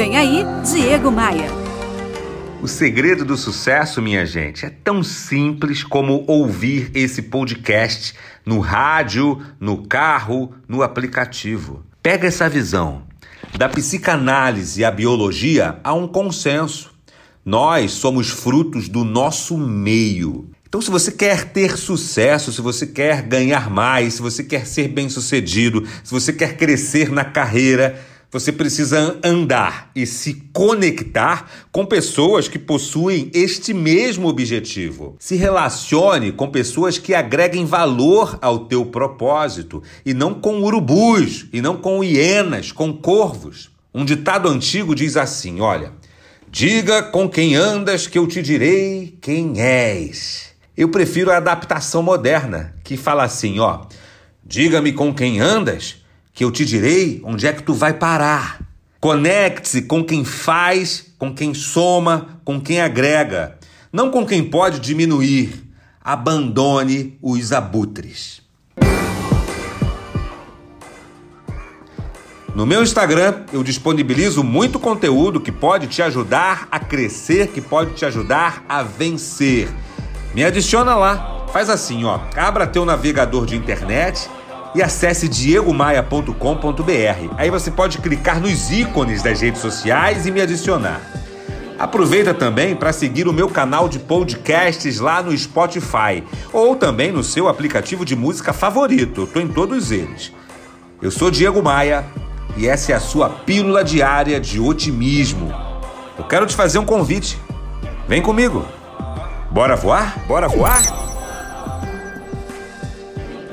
Vem aí, Diego Maia. O segredo do sucesso, minha gente, é tão simples como ouvir esse podcast no rádio, no carro, no aplicativo. Pega essa visão. Da psicanálise à biologia há um consenso. Nós somos frutos do nosso meio. Então, se você quer ter sucesso, se você quer ganhar mais, se você quer ser bem-sucedido, se você quer crescer na carreira, você precisa andar e se conectar com pessoas que possuem este mesmo objetivo. Se relacione com pessoas que agreguem valor ao teu propósito e não com urubus, e não com hienas, com corvos. Um ditado antigo diz assim: olha, diga com quem andas que eu te direi quem és. Eu prefiro a adaptação moderna, que fala assim, ó: Diga-me com quem andas, que eu te direi onde é que tu vai parar. Conecte-se com quem faz, com quem soma, com quem agrega, não com quem pode diminuir. Abandone os abutres. No meu Instagram, eu disponibilizo muito conteúdo que pode te ajudar a crescer, que pode te ajudar a vencer. Me adiciona lá. Faz assim, ó. Abra teu navegador de internet e acesse diegomaia.com.br. Aí você pode clicar nos ícones das redes sociais e me adicionar. Aproveita também para seguir o meu canal de podcasts lá no Spotify ou também no seu aplicativo de música favorito. Estou em todos eles. Eu sou Diego Maia e essa é a sua pílula diária de otimismo. Eu quero te fazer um convite. Vem comigo. Bora voar? Bora voar?